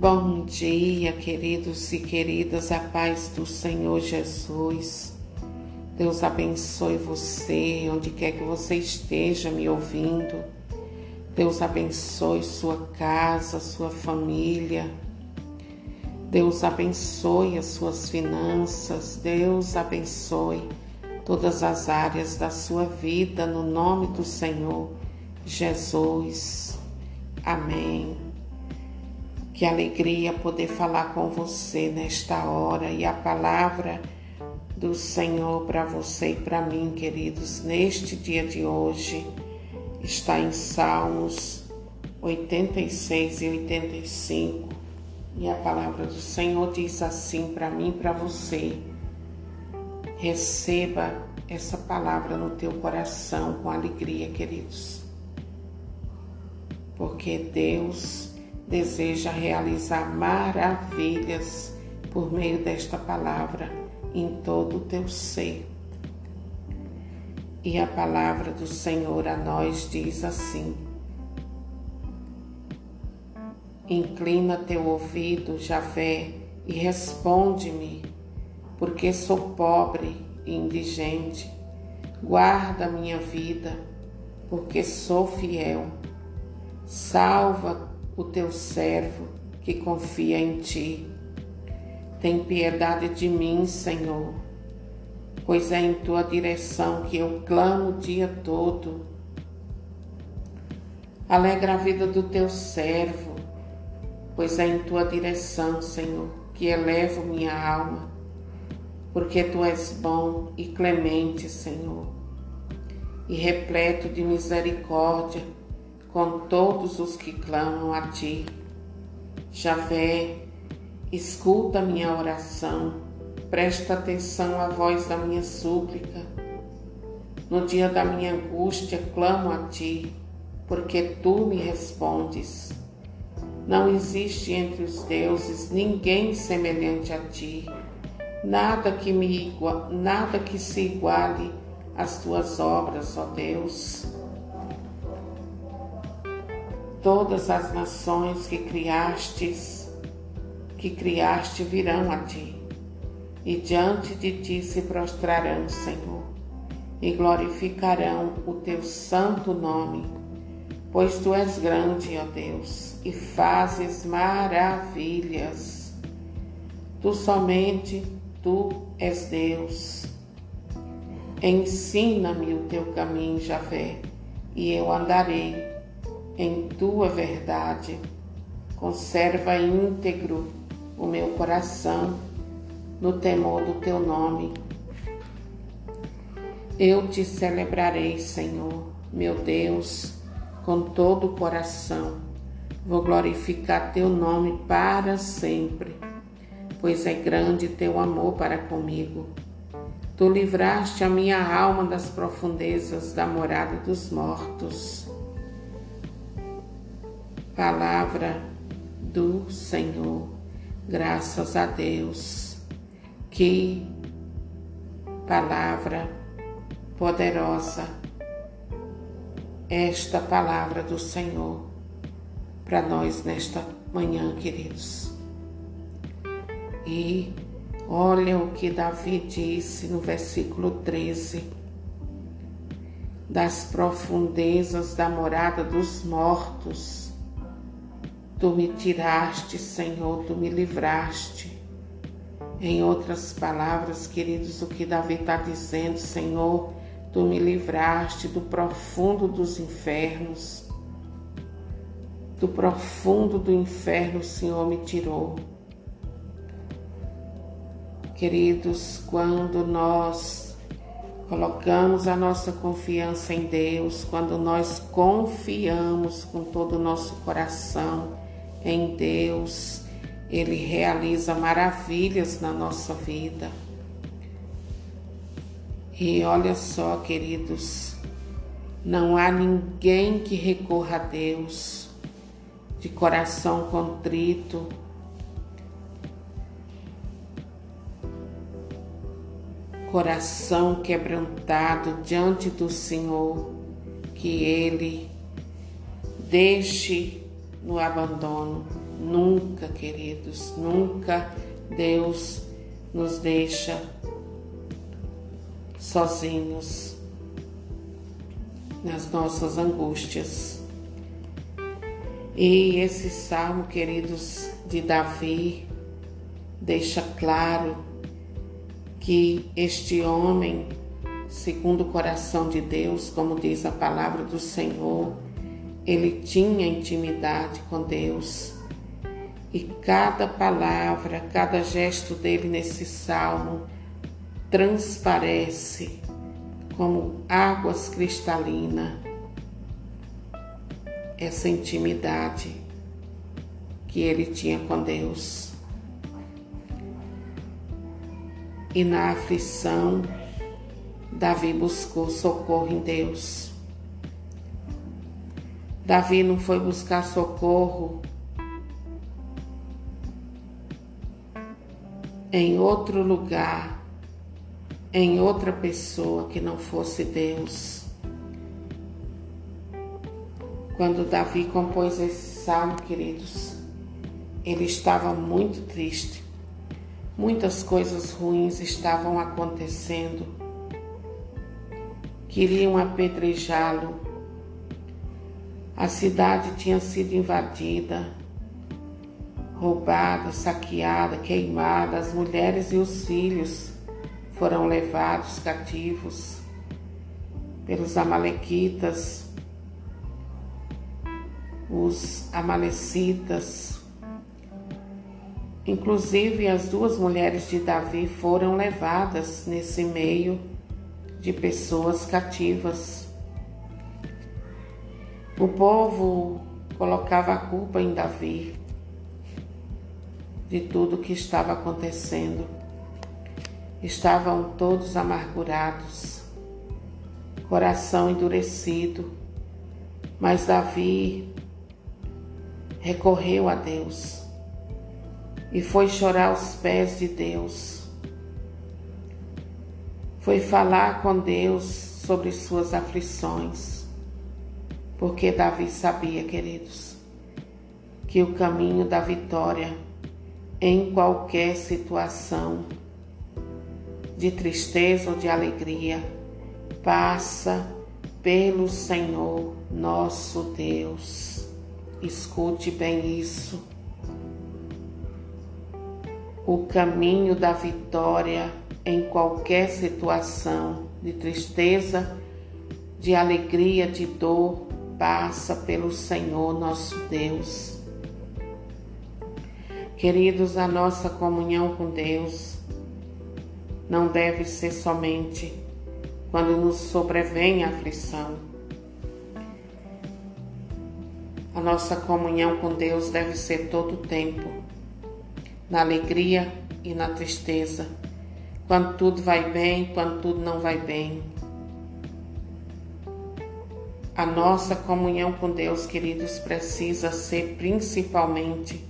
Bom dia, queridos e queridas, a paz do Senhor Jesus. Deus abençoe você, onde quer que você esteja me ouvindo. Deus abençoe sua casa, sua família. Deus abençoe as suas finanças. Deus abençoe todas as áreas da sua vida, no nome do Senhor Jesus. Amém. Que alegria poder falar com você nesta hora e a palavra do Senhor para você e para mim, queridos, neste dia de hoje está em Salmos 86 e 85. E a palavra do Senhor diz assim para mim e para você: receba essa palavra no teu coração com alegria, queridos. Porque Deus deseja realizar maravilhas por meio desta palavra em todo o teu ser. E a palavra do Senhor a nós diz assim: Inclina teu ouvido, Javé, e responde-me, porque sou pobre e indigente. Guarda minha vida, porque sou fiel. Salva o teu servo que confia em ti. Tem piedade de mim, Senhor, pois é em tua direção que eu clamo o dia todo. Alegra a vida do teu servo, pois é em tua direção, Senhor, que elevo minha alma, porque tu és bom e clemente, Senhor, e repleto de misericórdia com todos os que clamam a ti. Javé, escuta minha oração, presta atenção à voz da minha súplica. No dia da minha angústia, clamo a ti, porque tu me respondes. Não existe entre os deuses ninguém semelhante a ti, nada que me nada que se iguale às tuas obras, ó Deus. Todas as nações que criastes, que criaste virão a ti, e diante de ti se prostrarão, Senhor, e glorificarão o teu santo nome, pois tu és grande, ó Deus, e fazes maravilhas. Tu somente tu és Deus. Ensina-me o teu caminho, Javé, e eu andarei em tua verdade. Conserva íntegro o meu coração no temor do teu nome. Eu te celebrarei, Senhor, meu Deus, com todo o coração. Vou glorificar teu nome para sempre, pois é grande teu amor para comigo. Tu livraste a minha alma das profundezas da morada dos mortos Palavra do Senhor. Graças a Deus. Que palavra poderosa esta palavra do Senhor para nós nesta manhã, queridos. E olha o que Davi disse no versículo 13: Das profundezas da morada dos mortos Tu me tiraste, Senhor, tu me livraste. Em outras palavras, queridos, o que Davi está dizendo, Senhor, tu me livraste do profundo dos infernos. Do profundo do inferno, o Senhor me tirou. Queridos, quando nós colocamos a nossa confiança em Deus, quando nós confiamos com todo o nosso coração, em Deus, Ele realiza maravilhas na nossa vida. E olha só, queridos, não há ninguém que recorra a Deus de coração contrito, coração quebrantado diante do Senhor, que Ele deixe no abandono, nunca, queridos, nunca Deus nos deixa sozinhos nas nossas angústias. E esse salmo, queridos, de Davi, deixa claro que este homem, segundo o coração de Deus, como diz a palavra do Senhor, ele tinha intimidade com Deus. E cada palavra, cada gesto dele nesse salmo transparece como águas cristalinas essa intimidade que ele tinha com Deus. E na aflição, Davi buscou socorro em Deus. Davi não foi buscar socorro em outro lugar, em outra pessoa que não fosse Deus. Quando Davi compôs esse salmo, queridos, ele estava muito triste. Muitas coisas ruins estavam acontecendo. Queriam apedrejá-lo a cidade tinha sido invadida, roubada, saqueada, queimada, as mulheres e os filhos foram levados cativos pelos amalequitas, os amalecitas. Inclusive as duas mulheres de Davi foram levadas nesse meio de pessoas cativas. O povo colocava a culpa em Davi de tudo que estava acontecendo. Estavam todos amargurados, coração endurecido, mas Davi recorreu a Deus e foi chorar aos pés de Deus. Foi falar com Deus sobre suas aflições porque Davi sabia, queridos, que o caminho da vitória em qualquer situação de tristeza ou de alegria passa pelo Senhor nosso Deus. Escute bem isso. O caminho da vitória em qualquer situação de tristeza, de alegria, de dor, passa pelo Senhor nosso Deus. Queridos, a nossa comunhão com Deus não deve ser somente quando nos sobrevém a aflição. A nossa comunhão com Deus deve ser todo o tempo, na alegria e na tristeza, quando tudo vai bem, quando tudo não vai bem a nossa comunhão com Deus, queridos, precisa ser principalmente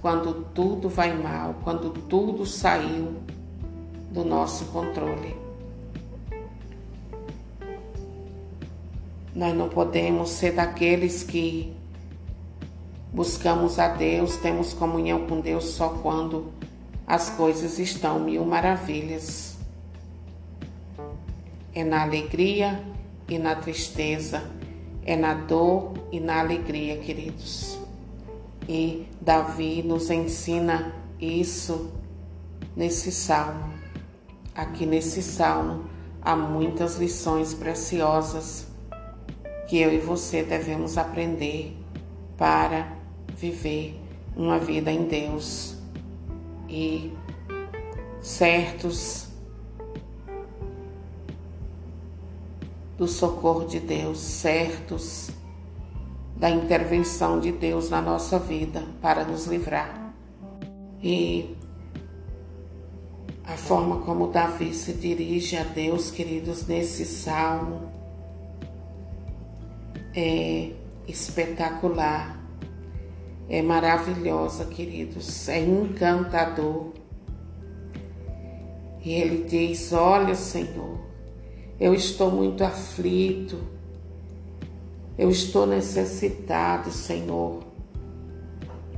quando tudo vai mal, quando tudo saiu do nosso controle. Nós não podemos ser daqueles que buscamos a Deus, temos comunhão com Deus só quando as coisas estão mil maravilhas. É na alegria e na tristeza é na dor e na alegria, queridos. E Davi nos ensina isso nesse salmo. Aqui nesse salmo há muitas lições preciosas que eu e você devemos aprender para viver uma vida em Deus e certos do socorro de Deus, certos da intervenção de Deus na nossa vida para nos livrar. E a forma como Davi se dirige a Deus, queridos, nesse salmo é espetacular, é maravilhosa, queridos, é encantador. E ele diz: Olha, Senhor, eu estou muito aflito. Eu estou necessitado, Senhor.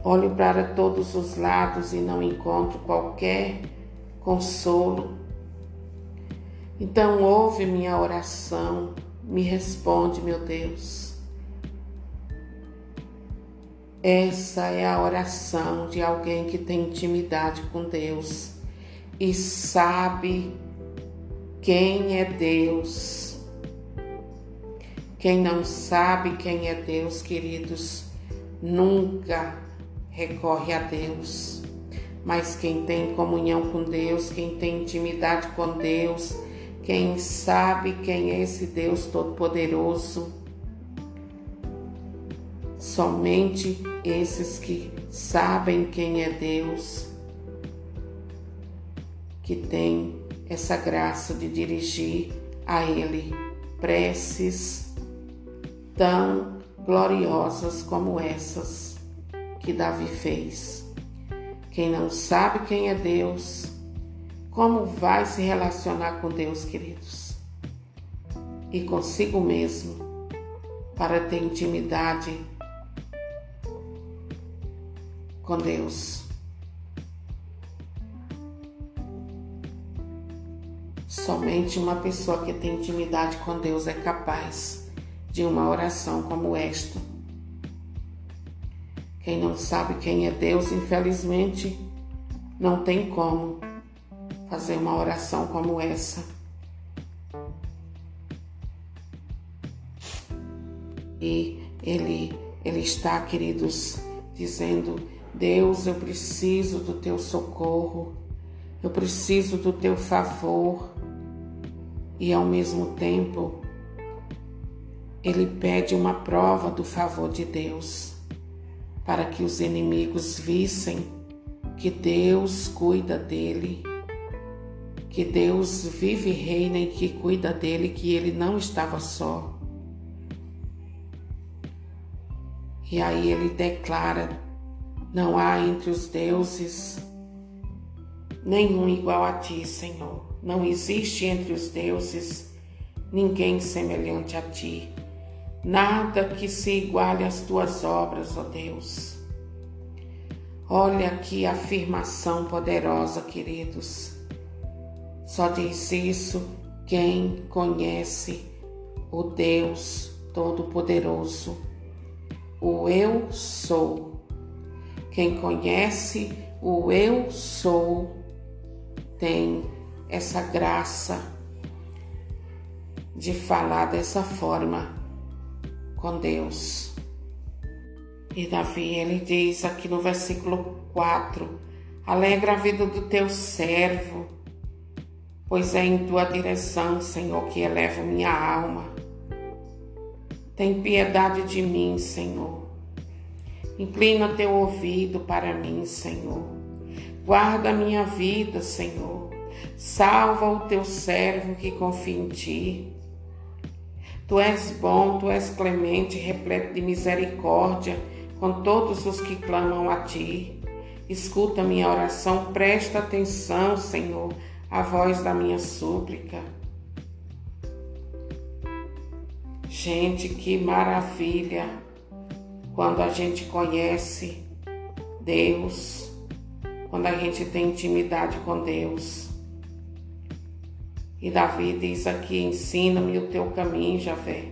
Olho para todos os lados e não encontro qualquer consolo. Então, ouve minha oração, me responde, meu Deus. Essa é a oração de alguém que tem intimidade com Deus e sabe quem é Deus. Quem não sabe quem é Deus, queridos, nunca recorre a Deus. Mas quem tem comunhão com Deus, quem tem intimidade com Deus, quem sabe quem é esse Deus Todo-Poderoso, somente esses que sabem quem é Deus, que tem essa graça de dirigir a Ele preces tão gloriosas como essas que Davi fez. Quem não sabe quem é Deus, como vai se relacionar com Deus, queridos? E consigo mesmo, para ter intimidade com Deus. Somente uma pessoa que tem intimidade com Deus é capaz de uma oração como esta. Quem não sabe quem é Deus, infelizmente, não tem como fazer uma oração como essa. E ele, ele está, queridos, dizendo: Deus, eu preciso do teu socorro, eu preciso do teu favor e ao mesmo tempo ele pede uma prova do favor de Deus, para que os inimigos vissem que Deus cuida dele, que Deus vive e reina e que cuida dele, que ele não estava só. E aí ele declara: não há entre os deuses nenhum igual a ti, Senhor. Não existe entre os deuses ninguém semelhante a ti. Nada que se iguale às tuas obras, ó Deus. Olha que afirmação poderosa, queridos. Só diz isso quem conhece o Deus Todo-Poderoso, o Eu Sou. Quem conhece o Eu Sou tem essa graça de falar dessa forma com Deus. E Davi, ele diz aqui no versículo 4: Alegra a vida do teu servo, pois é em tua direção, Senhor, que elevo minha alma. Tem piedade de mim, Senhor. Inclina teu ouvido para mim, Senhor. Guarda minha vida, Senhor. Salva o teu servo que confia em ti. Tu és bom, tu és clemente, repleto de misericórdia com todos os que clamam a ti. Escuta minha oração, presta atenção, Senhor, à voz da minha súplica. Gente, que maravilha quando a gente conhece Deus, quando a gente tem intimidade com Deus. E Davi diz aqui: Ensina-me o teu caminho, Javé,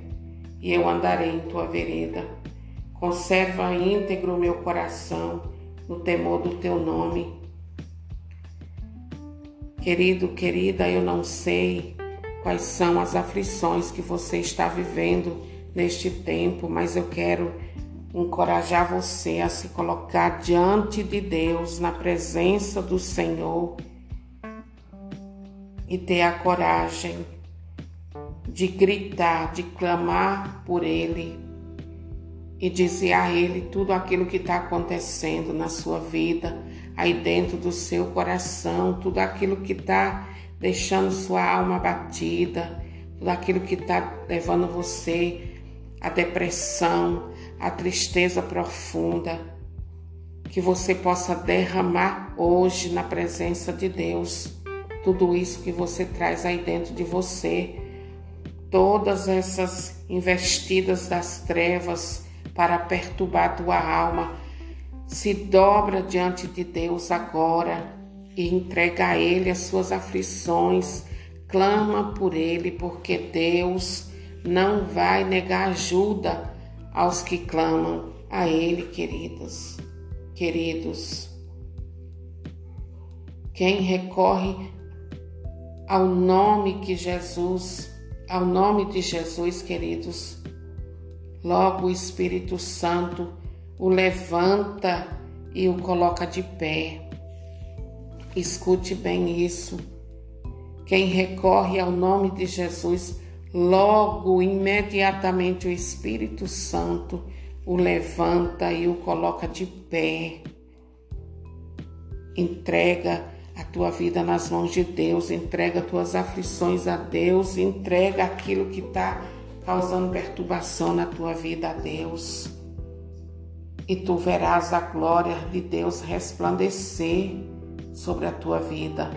e eu andarei em tua vereda. Conserva íntegro meu coração no temor do teu nome. Querido, querida, eu não sei quais são as aflições que você está vivendo neste tempo, mas eu quero encorajar você a se colocar diante de Deus, na presença do Senhor e ter a coragem de gritar, de clamar por Ele e dizer a Ele tudo aquilo que está acontecendo na sua vida, aí dentro do seu coração, tudo aquilo que está deixando sua alma batida, tudo aquilo que está levando você à depressão, à tristeza profunda, que você possa derramar hoje na presença de Deus tudo isso que você traz aí dentro de você, todas essas investidas das trevas para perturbar tua alma, se dobra diante de Deus agora e entrega a Ele as suas aflições, clama por Ele, porque Deus não vai negar ajuda aos que clamam a Ele, queridos. Queridos, quem recorre ao nome que Jesus, ao nome de Jesus, queridos, logo o Espírito Santo o levanta e o coloca de pé. Escute bem isso. Quem recorre ao nome de Jesus, logo, imediatamente, o Espírito Santo o levanta e o coloca de pé. Entrega a tua vida nas mãos de Deus, entrega tuas aflições a Deus, entrega aquilo que está causando perturbação na tua vida a Deus. E tu verás a glória de Deus resplandecer sobre a tua vida,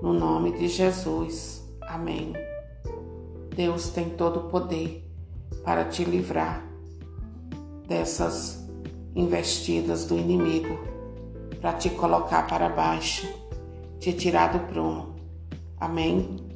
no nome de Jesus. Amém. Deus tem todo o poder para te livrar dessas investidas do inimigo, para te colocar para baixo, te tirar do prumo. Amém.